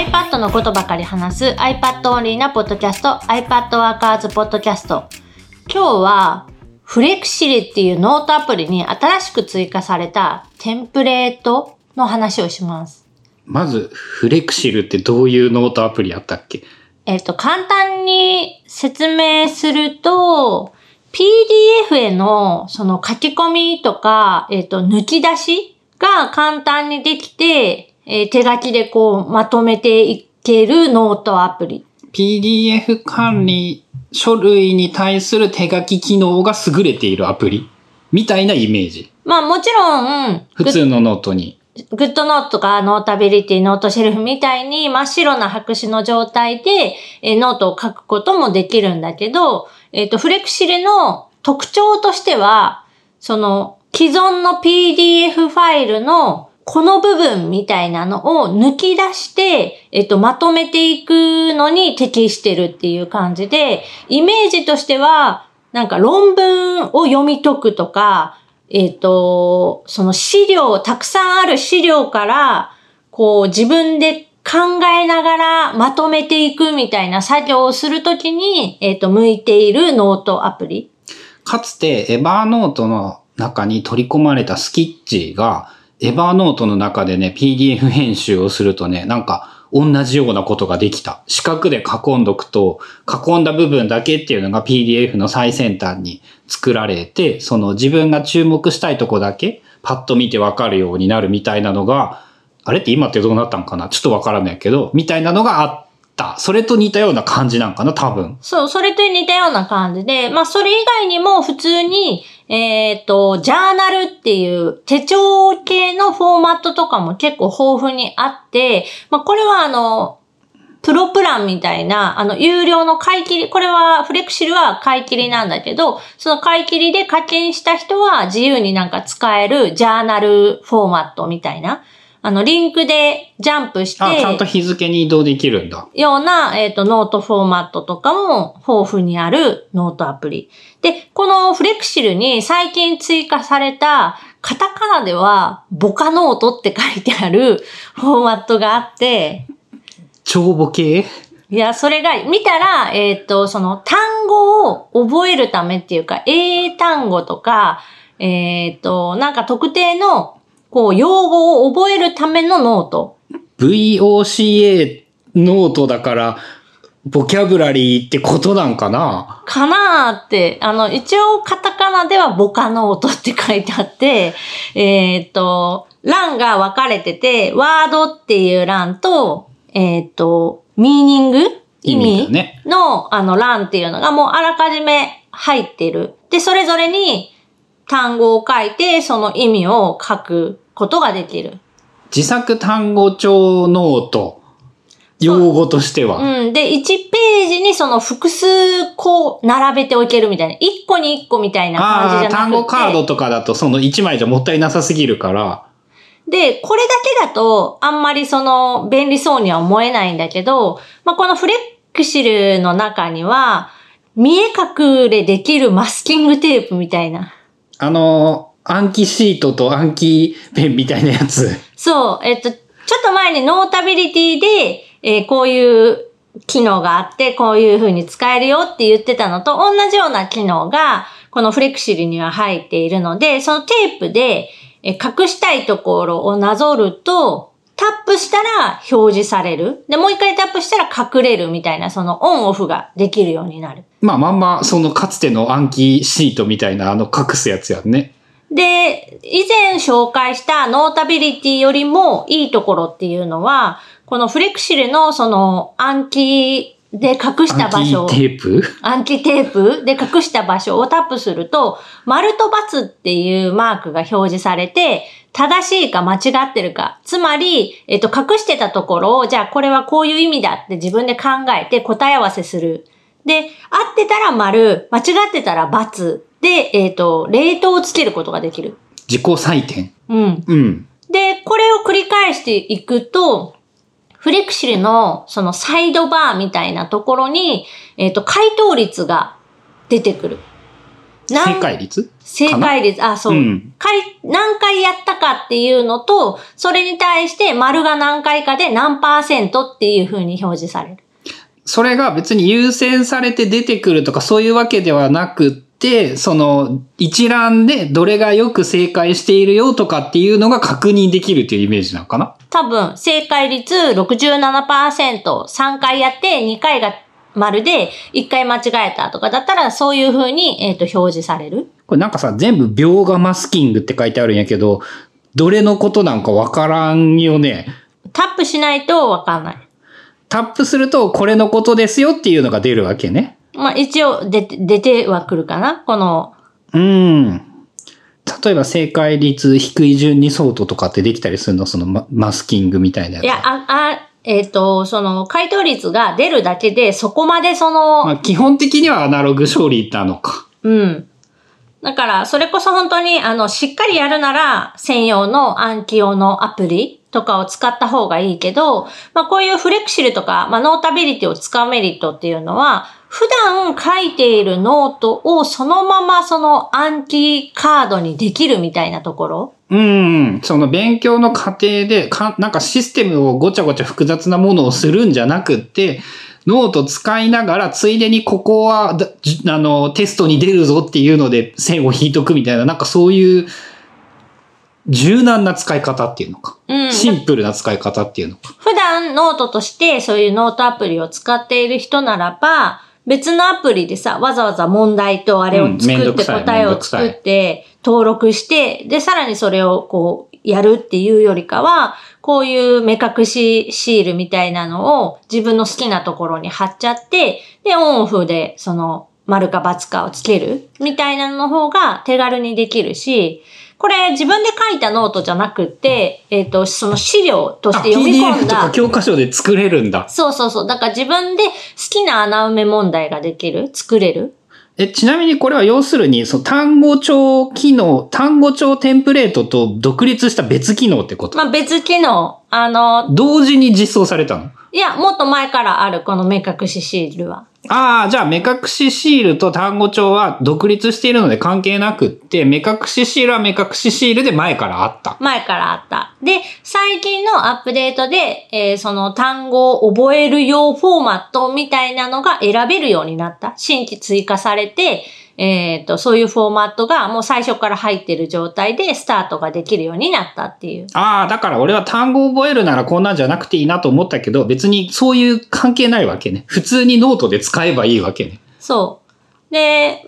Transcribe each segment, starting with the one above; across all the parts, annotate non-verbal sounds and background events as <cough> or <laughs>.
iPad のことばかり話す iPad オンリーなポッドキャスト iPad ワーカーズポッドキャスト。今日は Flexcil っていうノートアプリに新しく追加されたテンプレートの話をします。まず、 Flexcil ってどういうノートアプリやったっけ？えっ、と、簡単に説明すると、PDF へのその書き込みとか、えっ、と、抜き出しが簡単にできて、えー手書きでこうまとめていけるノートアプリ。?PDF 管理書類に対する手書き機能が優れているアプリみたいなイメージ。まあもちろん、普通のノートに。 GoodNotes とか Notability、 Noteshelf みたいに真っ白な白紙の状態で、えーノートを書くこともできるんだけど、えっ、と、 Flexcil の特徴としては、その既存の PDF ファイルのこの部分みたいなのを抜き出して、えっ、と、まとめていくのに適してるっていう感じで、イメージとしては、なんか論文を読み解くとか、えっ、と、その資料、たくさんある資料から、こう自分で考えながらまとめていくみたいな作業をするときに、えっ、と、向いているノートアプリ。かつて、エバーノートの中に取り込まれたスキッチが、エバーノートの中でね、PDF 編集をするとね、なんか、同じようなことができた。四角で囲んどくと、囲んだ部分だけっていうのが PDF の最先端に作られて、その自分が注目したいとこだけ、パッと見てわかるようになるみたいなのが、あれって今ってどうなったんかな？ちょっとわからないけど、みたいなのがあった。それと似たような感じなんかな多分。そう、それと似たような感じで、まあ、それ以外にも普通に、えっ、と、ジャーナルっていう手帳系のフォーマットとかも結構豊富にあって、まあ、これはあの、プロプランみたいな、あの、有料の買い切り、これは、フレクシルは買い切りなんだけど、その買い切りで課金した人は自由になんか使えるジャーナルフォーマットみたいな、あの、リンクでジャンプして、あ、ちゃんと日付に移動できるんだ。ような、えっ、と、ノートフォーマットとかも豊富にあるノートアプリ。で、この Flexcilに最近追加された、カタカナでは、ボカノートって書いてある <laughs> フォーマットがあって、帳簿系？いや、それが、見たら、えっ、と、その単語を覚えるためっていうか、英単語とか、えっ、と、なんか特定の、こう、用語を覚えるためのノート。VOCA ノートだから、ボキャブラリーってことなんかな？かなーって、あの、一応カタカナではボカノートって書いてあって、えーっと、欄が分かれてて、 Word っていう欄と、えーっと、 Meaning？意意味味だねの、あの、欄っていうのがもうあらかじめ入ってる。で、それぞれに単語を書いて、その意味を書くことができる。自作単語帳ノート。用語としては。うん。で、1ページにその複数こう並べておけるみたいな。1個に1個みたいな感じじゃなくて。単語カードとかだとその1枚じゃもったいなさすぎるから。で、これだけだと、あんまりその、便利そうには思えないんだけど、まあ、このフレクシルの中には、見え隠れできるマスキングテープみたいな。あの、暗記シートと暗記ペンみたいなやつ。そう、えっと、ちょっと前にノータビリティで、えーこういう機能があって、こういう風に使えるよって言ってたのと同じような機能が、このフレクシルには入っているので、そのテープで、え隠したいところをなぞると、タップしたら表示される。で、もう一回タップしたら隠れるみたいな、そのオンオフができるようになる。まあまんま、そのかつての暗記シートみたいなあの隠すやつやんね。で、以前紹介したノータビリティよりもいいところっていうのは、このフレクシルのその暗記で隠した場所暗記テープ？暗記テープで隠した場所をタップすると、丸と×っていうマークが表示されて、正しいか間違ってるか。つまり、えっと、隠してたところを、じゃあこれはこういう意味だって自分で考えて答え合わせする。で、合ってたら丸、間違ってたら×で、えっと、レートをつけることができる。自己採点。うん。うん。で、これを繰り返していくと、フレクシルのそのサイドバーみたいなところに、えっ、と、回答率が出てくる。正解率？正解率、あ、そう、うん。回何回やったかっていうのと、それに対して丸が何回かで何パーセントっていう風に表示される。それが別に優先されて出てくるとかそういうわけではなくって、その一覧でどれがよく正解しているよとかっていうのが確認できるっていうイメージなのかな？多分、正解率67%、3回やって2回が丸で1回間違えたとかだったら、そういう風に、えっ、と、表示される。これなんかさ、全部描画マスキングって書いてあるんやけど、どれのことなんかわからんよね。タップしないとわかんない。タップするとこれのことですよっていうのが出るわけね。まあ、一応出て、出てはくるかなこの、うん。例えば正解率低い順にソートとかってできたりするの？そのママスキングみたいなやつ。いや、あ、あ、えっ、と、その、回答率が出るだけで、そこまでその、まあ、基本的にはアナログ処理なのか。うん。だから、それこそ本当に、あの、しっかりやるなら、専用の暗記用のアプリとかを使った方がいいけど、まあ、こういう Flexcil とか、まあ、 Notability を使うメリットっていうのは、普段書いているノートをそのままその暗記カードにできるみたいなところ？うん。その勉強の過程でか、なんかシステムをごちゃごちゃ複雑なものをするんじゃなくって、ノート使いながら、ついでにここはあの、テストに出るぞっていうので線を引いとくみたいな、なんかそういう、柔軟な使い方っていうのか。うん。シンプルな使い方っていうのか。普段ノートとしてそういうノートアプリを使っている人ならば、別のアプリでさ、わざわざ問題とあれを作って答えを作って登録して、で、さらにそれをこう、やるっていうよりかは、こういう目隠しシールみたいなのを自分の好きなところに貼っちゃって、で、オンオフでその、丸か×かをつけるみたいなのの方が手軽にできるし、これ自分で書いたノートじゃなくって、えっ、と、その資料としあ、て読み込んだとか。教科書で作れるんだ。そうそうそう。だから自分で好きな穴埋め問題ができる？作れる？え、ちなみにこれは要するに、その単語帳機能、単語帳テンプレートと独立した別機能ってこと？まあ別機能。あの、同時に実装されたの？いや、もっと前からある、この目隠しシールは。ああ、じゃあ目隠しシールと単語帳は独立しているので関係なくって、目隠しシールは目隠しシールで前からあった。前からあった。で、最近のアップデートで、えーその単語を覚える用フォーマットみたいなのが選べるようになった。新規追加されて、えっ、と、そういうフォーマットがもう最初から入ってる状態でスタートができるようになったっていう。ああ、だから俺は単語を覚えるならこんなんじゃなくていいなと思ったけど、別にそういう関係ないわけね。普通にノートで使えばいいわけね。そう。で、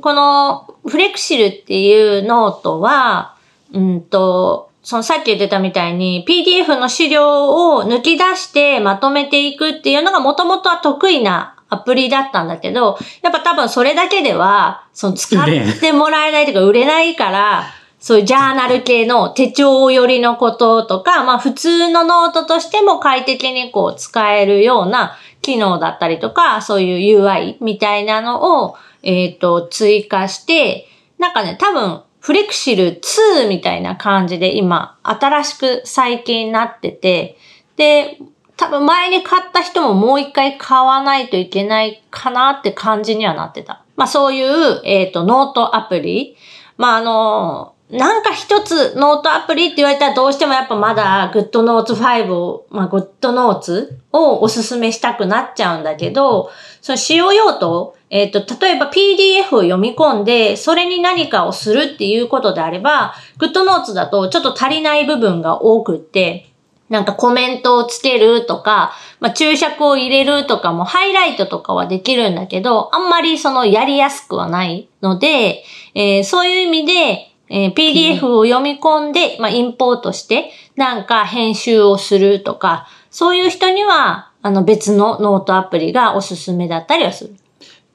この Flexcil っていうノートは、うんと、そのさっき言ってたみたいに PDF の資料を抜き出してまとめていくっていうのがもともとは得意なアプリだったんだけど、やっぱ多分それだけでは、その使ってもらえないというか売れないから、そういうジャーナル系の手帳寄りのこととか、まあ普通のノートとしても快適にこう使えるような機能だったりとか、そういう UI みたいなのを、えっ、と、追加して、なんかね、多分、 Flexcil 2みたいな感じで今、新しく最近なってて、で、多分前に買った人ももう一回買わないといけないかなって感じにはなってた。まあそういう、えっ、と、ノートアプリ。まああの、なんか一つノートアプリって言われたらどうしてもやっぱまだ GoodNotes 5を、まあ GoodNotes をおすすめしたくなっちゃうんだけど、その使用用途、えっ、と、例えば PDF を読み込んで、それに何かをするっていうことであれば、GoodNotes だとちょっと足りない部分が多くって、なんかコメントをつけるとか、まあ、注釈を入れるとかもハイライトとかはできるんだけど、あんまりそのやりやすくはないので、えーそういう意味で、えー PDF を読み込んで、まあ、インポートして、なんか編集をするとか、そういう人には、あの別のノートアプリがおすすめだったりはする。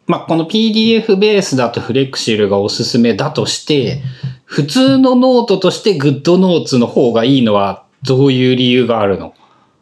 まあ、この PDF ベースだと Flexcilがおすすめだとして、普通のノートとして GoodNotes の方がいいのはどういう理由があるの？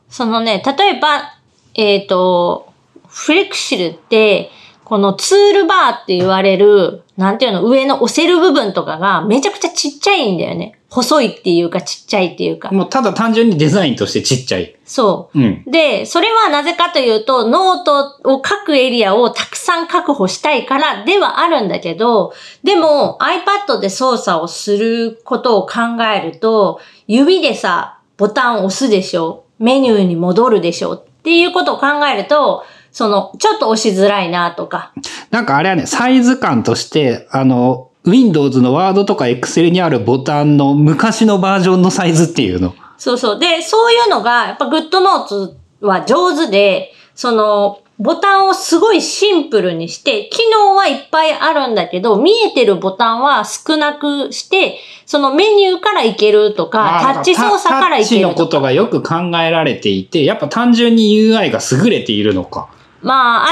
そのね、例えば、えっ、と、 Flexcilって、このツールバーって言われる、なんていうの、上の押せる部分とかがめちゃくちゃちっちゃいんだよね。細いっていうかちっちゃいっていうか。もうただ単純にデザインとしてちっちゃい。そう。うん。で、それはなぜかというと、ノートを書くエリアをたくさん確保したいからではあるんだけど、でも iPad で操作をすることを考えると、指でさ、ボタンを押すでしょメニューに戻るでしょっていうことを考えると、その、ちょっと押しづらいなとか。なんかあれはね、サイズ感として、あの、Windows の Word とか Excel にあるボタンの昔のバージョンのサイズっていうの。そうそう。で、そういうのが、やっぱ GoodNotes は上手で、その、ボタンをすごいシンプルにして、機能はいっぱいあるんだけど、見えてるボタンは少なくして、そのメニューからいけるとか、タッチ操作からいけタッチのることとか。がよく考えられていて、やっぱ単純に UI が優れているのか。まあ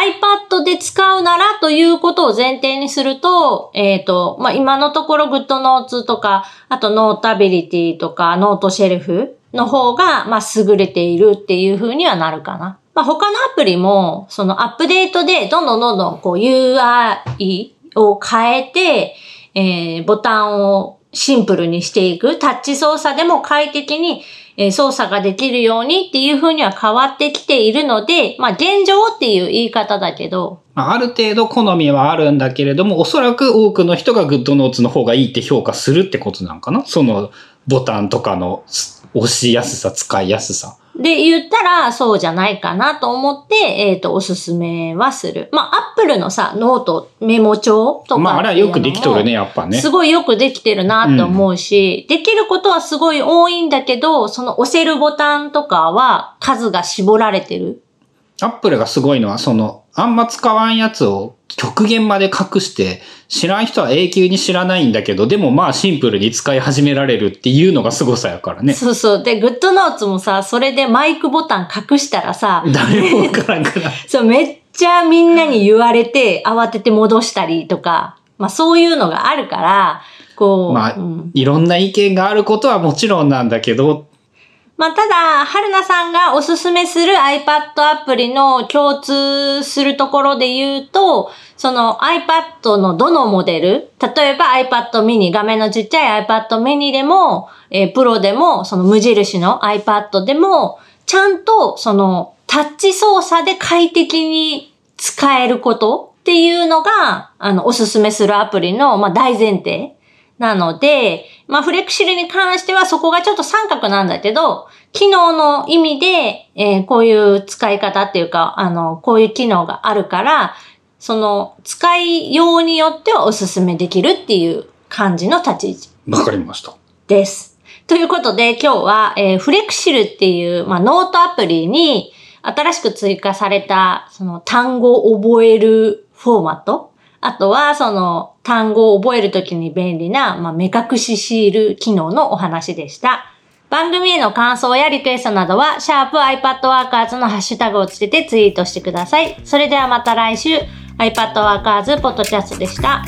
iPad で使うならということを前提にすると、えっ、と、まあ今のところ GoodNotes とか、あと Notability とか Note シェルフの方が、まあ優れているっていう風にはなるかな。まあ他のアプリも、そのアップデートでどんどんどんどんこう UI を変えて、えーボタンをシンプルにしていく。タッチ操作でも快適に、え操作ができるようにっていう風には変わってきているので、まあ現状っていう言い方だけど、ある程度好みはあるんだけれども、おそらく多くの人が GoodNotes の方がいいって評価するってことなんかな？そのボタンとかの押しやすさ、使いやすさ。で言ったらそうじゃないかなと思って、えっ、と、おすすめはする。まあ、アップルのさ、ノート、メモ帳とかまああれはよくできとるね、っやっぱね。すごいよくできてるなと思うし、できることはすごい多いんだけど、その押せるボタンとかは数が絞られてる。アップルがすごいのは、その、あんま使わんやつを極限まで隠して、知らん人は永久に知らないんだけど、でもまあシンプルに使い始められるっていうのが凄さやからね。そうそう。で、グッドノーツもさ、それでマイクボタン隠したらさ、誰もわからんから。<laughs> そう、めっちゃみんなに言われて、慌てて戻したりとか、まあそういうのがあるから、こう、まあうん、いろんな意見があることはもちろんなんだけど、まあ、ただ、春菜さんがおすすめする iPad アプリの共通するところで言うと、その iPad のどのモデル、例えば iPad mini、画面のちっちゃい iPad mini でも、えー、プロでも、その無印の iPad でも、ちゃんとそのタッチ操作で快適に使えることっていうのが、あの、おすすめするアプリの、まあ、大前提。なので、まあ、フレクシルに関してはそこがちょっと三角なんだけど、機能の意味で、えーこういう使い方っていうか、あの、こういう機能があるから、その、使いようによってはおすすめできるっていう感じの立ち位置わかりました。です。ということで今日は、えーフレクシルっていう、まあ、ノートアプリに新しく追加されたその単語を覚えるフォーマット。あとはその単語を覚えるときに便利な、まあ、目隠しシール機能のお話でした。番組への感想やリクエストなどは、シャープ i p a d w o r k e r s のハッシュタグをつけてツイートしてください。それではまた来週、iPadWorkers ポッドキャストでした。